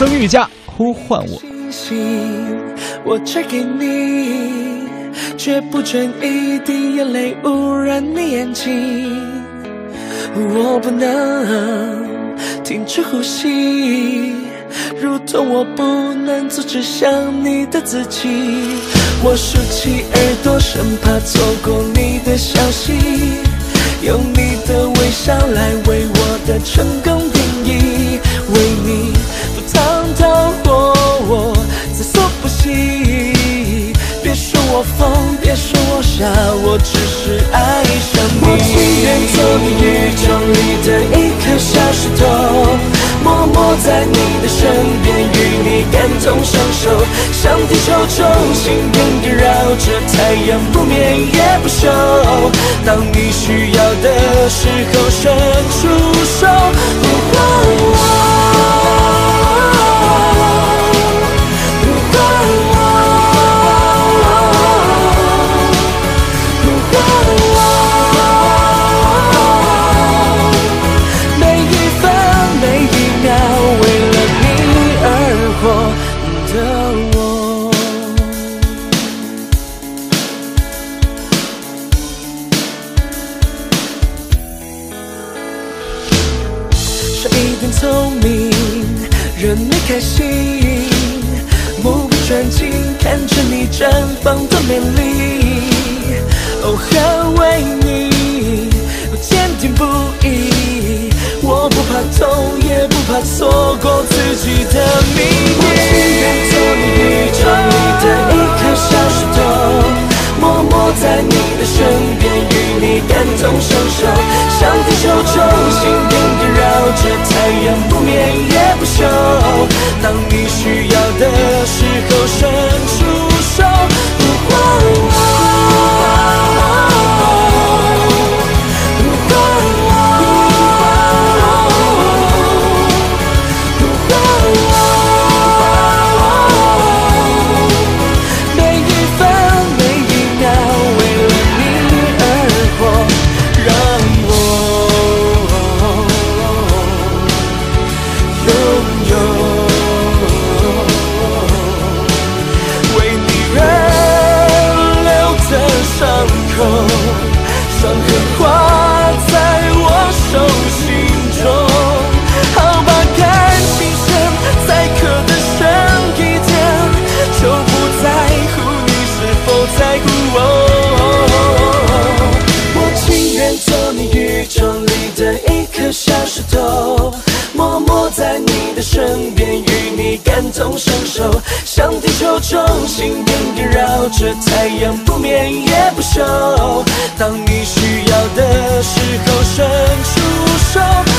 曾玉佳呼唤我。我摘给你，却不准一滴眼泪污染你眼睛。我不能停止呼吸，如同我不能阻止想你的自己。我竖起耳朵，生怕错过你的消息，用你的微笑来为我的成功我疯，别说我傻，我只是爱上你。我情愿做你宇宙里的一颗小石头。默默在你的身边，与你感同身受，像地球中心点点绕着太阳，不眠也不休。当你需要的时候，伸出聪明，惹你开心，目不转睛看着你绽放的美丽。哦，捍卫你，我坚定不移。我不怕痛，也不怕错过自己的命身边与你感同身受，像地球中心永远绕着太阳不眠也不休。当你需要的时候，伸出手。